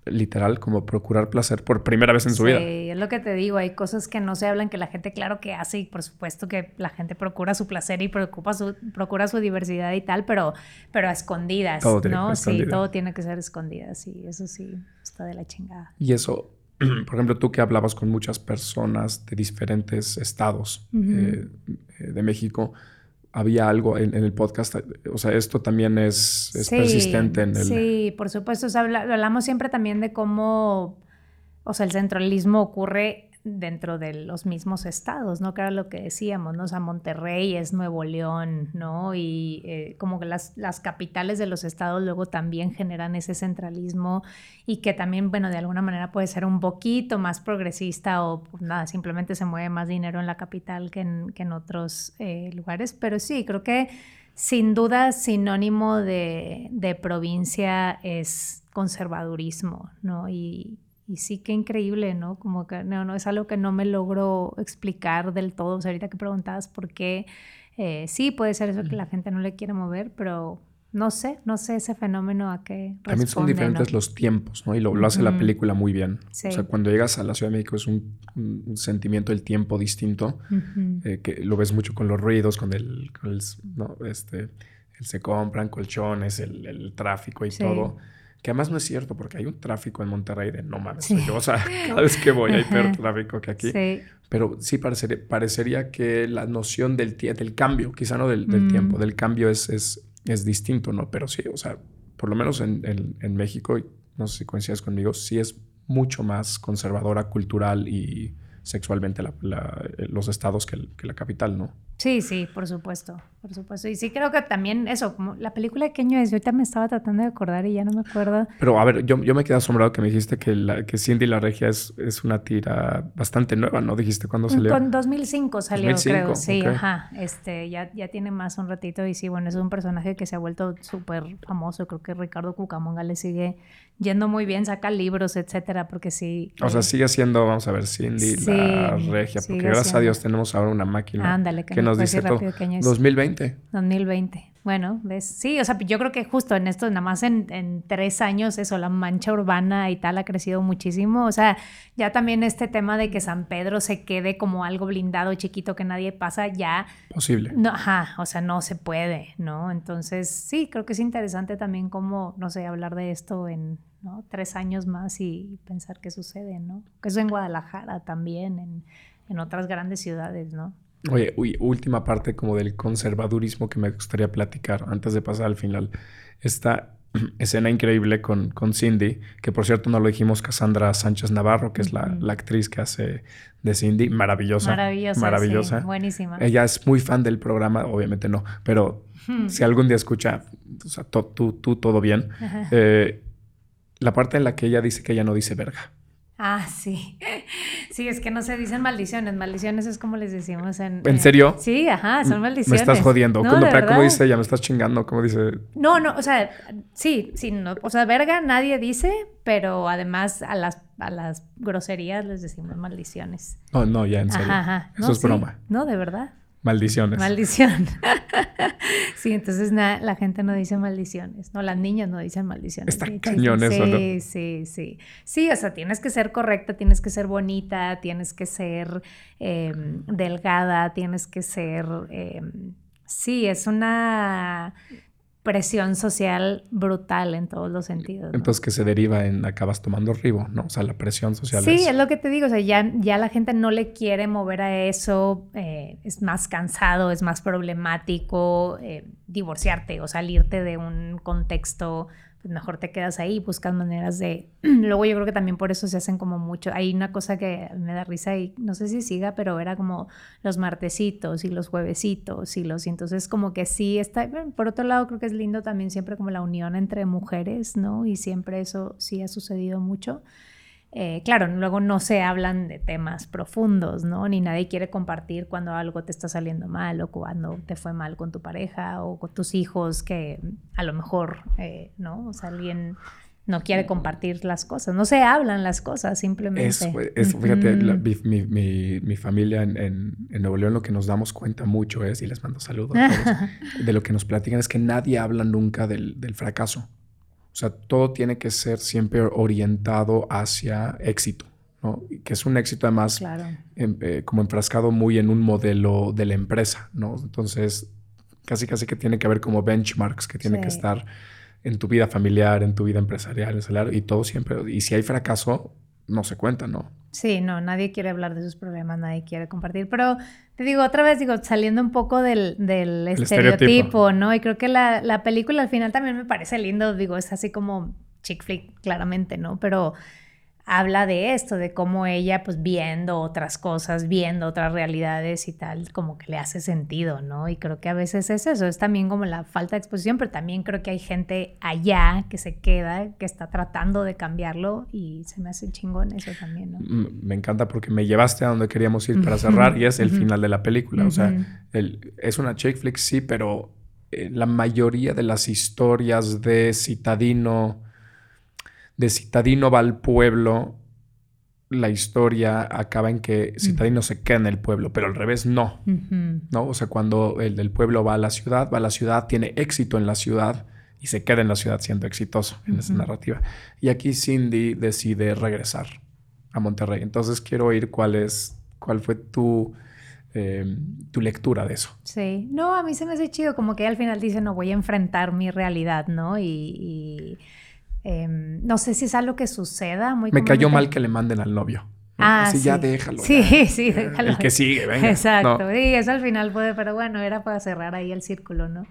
literal como procurar placer por primera vez en su vida. Sí, es lo que te digo, hay cosas que no se hablan que la gente claro que hace y por supuesto que la gente procura su placer y preocupa su, procura su diversidad y tal, pero, pero a escondidas, ¿no? sí, todo tiene que ser escondidas, sí, eso sí, está de la chingada. Y eso, por ejemplo, tú que hablabas con muchas personas de diferentes estados eh, eh, de México, había algo en, el podcast. O sea, esto también es, persistente en el... Sí, por supuesto. hablamos siempre también de cómo, o sea, el centralismo ocurre dentro de los mismos estados, ¿no? Que era lo que decíamos, ¿no? O sea, Monterrey es Nuevo León, ¿no? Y eh, como que las, las, capitales de los estados luego también generan ese centralismo y que también, bueno, de alguna manera puede ser un poquito más progresista o pues, nada, simplemente se mueve más dinero en la capital que en, que en otros eh, lugares, pero sí, creo que sin duda sinónimo de, de provincia es conservadurismo, ¿no? Y, y sí, qué increíble, ¿no? Como que no, no es algo que no me logro explicar del todo. O sea, ahorita que preguntabas por qué, eh, sí puede ser eso que la gente no le quiere mover, pero no sé, no sé ese fenómeno a qué. También son diferentes los tiempos, ¿no? Y lo, lo hace la película muy bien. O sea, cuando llegas a la Ciudad de México es un, sentimiento del tiempo distinto, eh, que lo ves mucho con los ruidos, con el, con el ¿no? este, el se compran colchones, el, el tráfico y todo. Que además no es cierto, porque hay un tráfico en Monterrey de no mames. o sea, cada vez que voy hay peor tráfico que aquí. Pero sí parecería, parecería que la noción del, del cambio, quizá no del, mm. tiempo, del cambio es, es, es, distinto, ¿no? Pero sí, o sea, por lo menos en, en, en México, no sé si coincides conmigo, sí es mucho más conservadora, cultural y sexualmente los estados que, que la capital, ¿no? Sí, sí, por supuesto, por supuesto. Y sí creo que también eso, como la película de año es, yo ahorita me estaba tratando de acordar y ya no me acuerdo. Pero a ver, yo, yo me quedé asombrado que me dijiste que, la, que Cindy la Regia es, es una tira bastante nueva, ¿no? Dijiste cuándo salió. Con 2005 salió, creo, sí, ajá. Este, ya, ya tiene más un ratito y sí, bueno, es un personaje que se ha vuelto súper famoso. Creo que Ricardo Cucamonga le sigue yendo muy bien, saca libros, etcétera, porque sí. O sea, sigue siendo, vamos a ver, Cindy la Regia, porque gracias a Dios tenemos ahora una máquina. Ándale, que nos dice todo. 2020. 2020. Bueno, ¿ves? Sí, o sea, yo creo que justo en esto, nada más en, tres años, eso, la mancha urbana y tal ha crecido muchísimo. O sea, ya también este tema de que San Pedro se quede como algo blindado, chiquito, que nadie pasa, ya... Posible. No, ajá, o sea, no se puede, ¿no? Entonces, sí, creo que es interesante también como, no sé, hablar de esto en ¿no? tres años más y pensar qué sucede, ¿no? Que eso en Guadalajara también, en, en otras grandes ciudades, ¿no? Oye, última parte como del conservadurismo que me gustaría platicar antes de pasar al final. Esta escena increíble con, con Cindy, que por cierto no lo dijimos, Cassandra Sánchez Navarro, que es la, la actriz que hace de Cindy, maravillosa. Maravillosa. Maravillosa. buenísima. Ella es muy fan del programa, obviamente no, pero si algún día escucha, o sea, tú, tú, todo bien, eh, la parte en la que ella dice que ella no dice verga. Ah, sí. Sí, es que no se dicen maldiciones. Maldiciones es como les decimos en. ¿En serio? Sí, ajá, son maldiciones. Me estás jodiendo. No, ¿Cómo dice ella? Me estás chingando. ¿Cómo dice? No, no, o sea, sí, sí. No, o sea, verga nadie dice, pero además a las, a las groserías les decimos maldiciones. No, no, ya en serio. Ajá, ajá. Eso es broma. No, de verdad. Maldiciones. Maldición. sí, entonces la gente no dice maldiciones, ¿no? Las niñas no dicen maldiciones. Está cañón eso, Sí, sí, sí. Sí, o sea, tienes que ser correcta, tienes que ser bonita, tienes que ser em, delgada, tienes que ser... Em, sí, es una presión social brutal en todos los sentidos. ¿no? Entonces que se deriva en acabas tomando ribo, ¿no? O sea, la presión social. Sí, es... lo que te digo, o sea, ya, ya la gente no le quiere mover a eso, eh, es más cansado, es más problemático eh, divorciarte o salirte de un contexto mejor te quedas ahí, buscas maneras de... Luego yo creo que también por eso se hacen como mucho. Hay una cosa que me da risa y no sé si siga, pero era como los martesitos y los juevesitos y los... Y entonces como que sí está... Por otro lado creo que es lindo también siempre como la unión entre mujeres, ¿no? Y siempre eso sí ha sucedido mucho. Eh, claro, luego no se hablan de temas profundos, ¿no? Ni nadie quiere compartir cuando algo te está saliendo mal o cuando te fue mal con tu pareja o con tus hijos, que a lo mejor, eh, ¿no? O sea, alguien no quiere compartir las cosas. No se hablan las cosas, simplemente. Eso, fíjate, la, mi, mi, mi, familia en, en, en, Nuevo León lo que nos damos cuenta mucho es, y les mando saludos a todos, de lo que nos platican es que nadie habla nunca del, del fracaso. O sea, todo tiene que ser siempre orientado hacia éxito, ¿no? Que es un éxito además claro. en, eh, como enfrascado muy en un modelo de la empresa, ¿no? Entonces, casi casi que tiene que haber como benchmarks que tiene sí. que estar en tu vida familiar, en tu vida empresarial, salario, y todo siempre. Y si hay fracaso, no se cuenta, ¿no? Sí, no, nadie quiere hablar de sus problemas, nadie quiere compartir. Pero te digo, otra vez, digo, saliendo un poco del, del estereotipo, estereotipo, ¿no? Y creo que la, la, película al final también me parece lindo, digo, es así como chick flick, claramente, ¿no? Pero habla de esto, de cómo ella, pues viendo otras cosas, viendo otras realidades y tal, como que le hace sentido, ¿no? Y creo que a veces es eso, es también como la falta de exposición, pero también creo que hay gente allá que se queda, que está tratando de cambiarlo y se me hace chingón eso también, ¿no? Me encanta porque me llevaste a donde queríamos ir para cerrar y es el final de la película, o sea, el, es una chick flick, sí, pero eh, la mayoría de las historias de Citadino de Citadino va al pueblo, la historia acaba en que Citadino uh -huh. se queda en el pueblo, pero al revés no. Uh -huh. ¿no? O sea, cuando el del pueblo va a la ciudad, va a la ciudad, tiene éxito en la ciudad y se queda en la ciudad siendo exitoso en uh -huh. esa narrativa. Y aquí Cindy decide regresar a Monterrey. Entonces quiero oír cuál es, cuál fue tu, eh, tu lectura de eso. Sí, no, a mí se me hace chido, como que al final dice, no, voy a enfrentar mi realidad, ¿no? y... y eh, no sé si es algo que suceda. Muy Me cayó mal que le manden al novio. Ah, Así sí. ya déjalo. Sí, ya. sí, déjalo. El que sigue, venga. Exacto. No. Y eso al final puede, pero bueno, era para cerrar ahí el círculo, ¿no?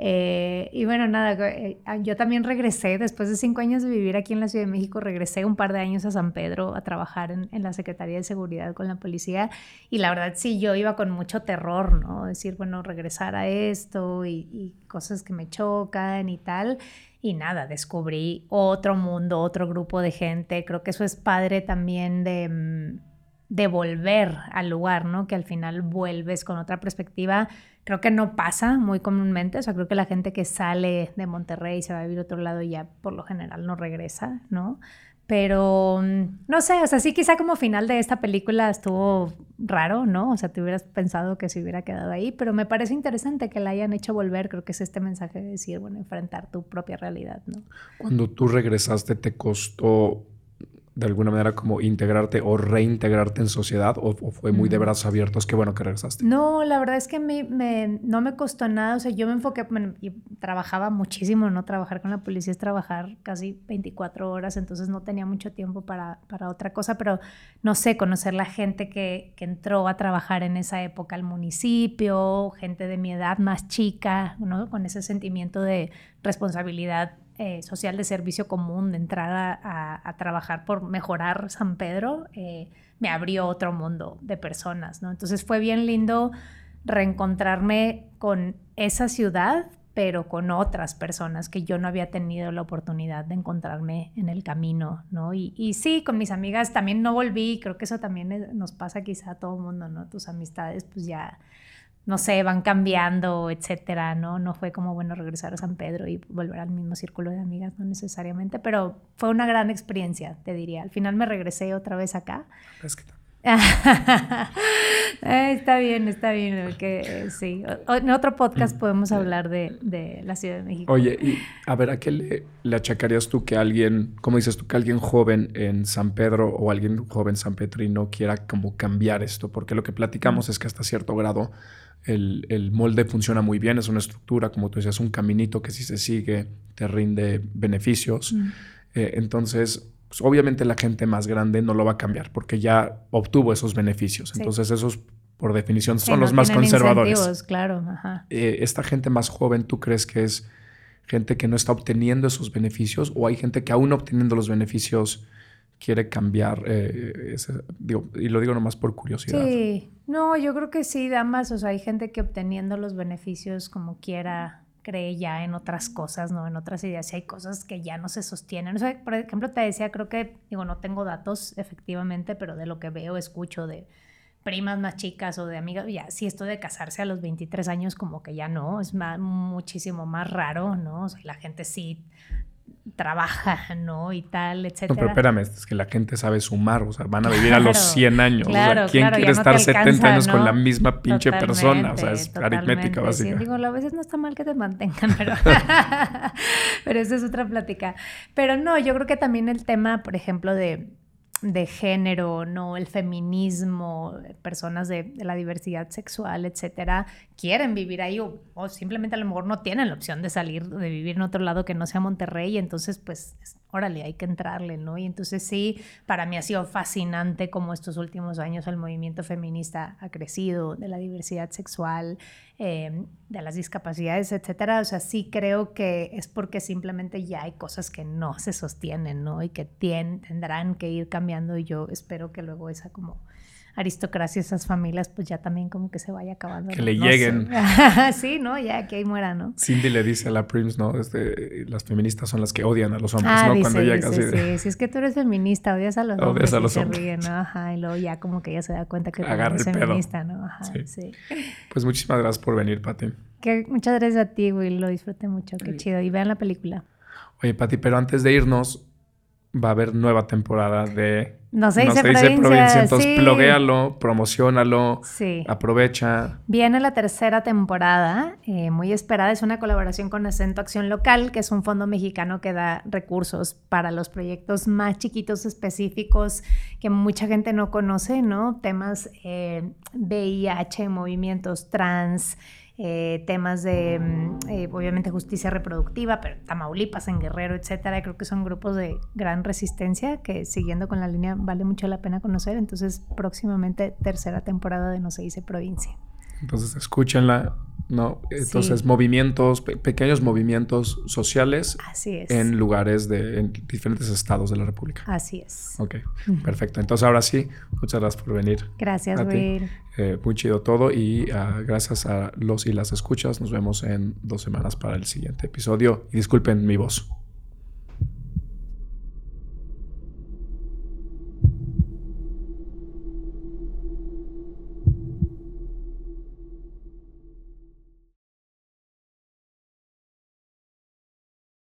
Eh, y bueno, nada, eh, yo también regresé, después de cinco años de vivir aquí en la Ciudad de México, regresé un par de años a San Pedro a trabajar en, en la Secretaría de Seguridad con la policía y la verdad sí, yo iba con mucho terror, ¿no? Decir, bueno, regresar a esto y, y cosas que me chocan y tal. Y nada, descubrí otro mundo, otro grupo de gente. Creo que eso es padre también de, mm, de volver al lugar, ¿no? Que al final vuelves con otra perspectiva. Creo que no pasa muy comúnmente. O sea, creo que la gente que sale de Monterrey y se va a vivir a otro lado ya por lo general no regresa, ¿no? Pero mm, no sé, o sea, sí quizá como final de esta película estuvo raro, ¿no? O sea, te hubieras pensado que se hubiera quedado ahí, pero me parece interesante que la hayan hecho volver, creo que es este mensaje de decir, bueno, enfrentar tu propia realidad, ¿no? Cuando tú regresaste, ¿te costó de alguna manera como integrarte o reintegrarte en sociedad o, o fue muy de brazos abiertos? Qué bueno que regresaste. No, la verdad es que me, me, no me costó nada. O sea, yo me enfoqué, bueno, y trabajaba muchísimo, ¿no? Trabajar con la policía es trabajar casi 24 horas, entonces no tenía mucho tiempo para, para otra cosa, pero no sé, conocer la gente que, que entró a trabajar en esa época al municipio, gente de mi edad más chica, ¿no? Con ese sentimiento de responsabilidad eh, social de servicio común, de entrar a, trabajar por mejorar San Pedro, eh, me abrió otro mundo de personas, ¿no? Entonces fue bien lindo reencontrarme con esa ciudad, pero con otras personas que yo no había tenido la oportunidad de encontrarme en el camino, ¿no? Y, sí, con mis amigas también no volví, creo que eso también nos pasa quizá a todo mundo, ¿no? Tus amistades pues ya no sé, van cambiando, etcétera, ¿no? No fue como, bueno, regresar a San Pedro y volver al mismo círculo de amigas, no necesariamente, pero fue una gran experiencia, te diría. Al final me regresé otra vez acá. Es que... está bien, está bien. Que, sí. en otro podcast podemos hablar de, la Ciudad de México. Oye, y a ver, ¿a qué le, le, achacarías tú que alguien, como dices tú, que alguien joven en San Pedro o alguien joven San Petrino quiera como cambiar esto? Porque lo que platicamos es que hasta cierto grado el, el, molde funciona muy bien, es una estructura, como tú decías, un caminito que si se sigue te rinde beneficios. Eh, entonces, pues, obviamente la gente más grande no lo va a cambiar porque ya obtuvo esos beneficios. Entonces esos, por definición, son los más conservadores. Claro, eh, esta gente más joven, ¿tú crees que es gente que no está obteniendo esos beneficios o hay gente que aún obteniendo los beneficios quiere cambiar? Eh, y lo digo nomás por curiosidad. Sí, no, yo creo que sí, damas. O sea, hay gente que obteniendo los beneficios como quiera cree ya en otras cosas, ¿no? En otras ideas. Y hay cosas que ya no se sostienen. Por ejemplo, te decía, creo que, digo, no tengo datos efectivamente, pero de lo que veo, escucho de primas más chicas o de amigas, ya, sí, esto de casarse a los 23 años como que ya no, es más, muchísimo más raro, ¿no? O sea, la gente sí trabaja, ¿no? Y tal, etcétera. No, pero espérame, es que la gente sabe sumar, o sea, van a vivir a los 100 años. Claro, o sea, ¿quién quiere estar 70 años con la misma pinche persona? O sea, es aritmética básica. Sí, digo, a veces no está mal que te mantengan, pero, pero eso es otra plática. Pero no, yo creo que también el tema, por ejemplo, de de género, no el feminismo, personas de, la diversidad sexual, etcétera, quieren vivir ahí o, simplemente a lo mejor no tienen la opción de salir, de vivir en otro lado que no sea Monterrey, entonces pues órale, hay que entrarle, ¿no? Y entonces sí, para mí ha sido fascinante cómo estos últimos años el movimiento feminista ha crecido, de la diversidad sexual, em, de las discapacidades, etcétera. O sea, sí creo que es porque simplemente ya hay cosas que no se sostienen, ¿no? Y que tendrán que ir cambiando y yo espero que luego esa como aristocracia, esas familias, pues ya también como que se vaya acabando. Que le lleguen. sí, ¿no? Ya que ahí muera, ¿no? Cindy le dice a la Prims, ¿no? Este, las feministas son las que odian a los hombres, ah, ¿no? Cuando llega así Sí, si es que tú eres feminista, odias a los hombres. Odias a los y hombres. Ríen, ¿no? Ajá, y luego ya como que ella se da cuenta que eres feminista, ¿no? Ajá, sí. Pues muchísimas gracias por venir, Pati. Que muchas gracias a ti, Will, lo disfruté mucho, qué chido. Y vean la película. Oye, Pati, pero antes de irnos, va a haber nueva temporada de no se dice, provincia. Entonces, sí. promocionalo, aprovecha. Viene la tercera temporada, eh, muy esperada. Es una colaboración con Acento Acción Local, que es un fondo mexicano que da recursos para los proyectos más chiquitos específicos que mucha gente no conoce, ¿no? Temas eh, VIH, movimientos trans, eh, temas de, mm, eh, obviamente, justicia reproductiva, pero Tamaulipas, en Guerrero, etcétera. Creo que son grupos de gran resistencia que, siguiendo con la línea, vale mucho la pena conocer. Entonces, próximamente, tercera temporada de No se dice provincia. Entonces, escúchenla. No, entonces movimientos, pequeños movimientos sociales en lugares de en diferentes estados de la República. Así es. Ok, perfecto. Entonces ahora sí, muchas gracias por venir. Gracias, Will. Eh, muy chido todo y ah, gracias a los y las escuchas. Nos vemos en dos semanas para el siguiente episodio. Y disculpen mi voz.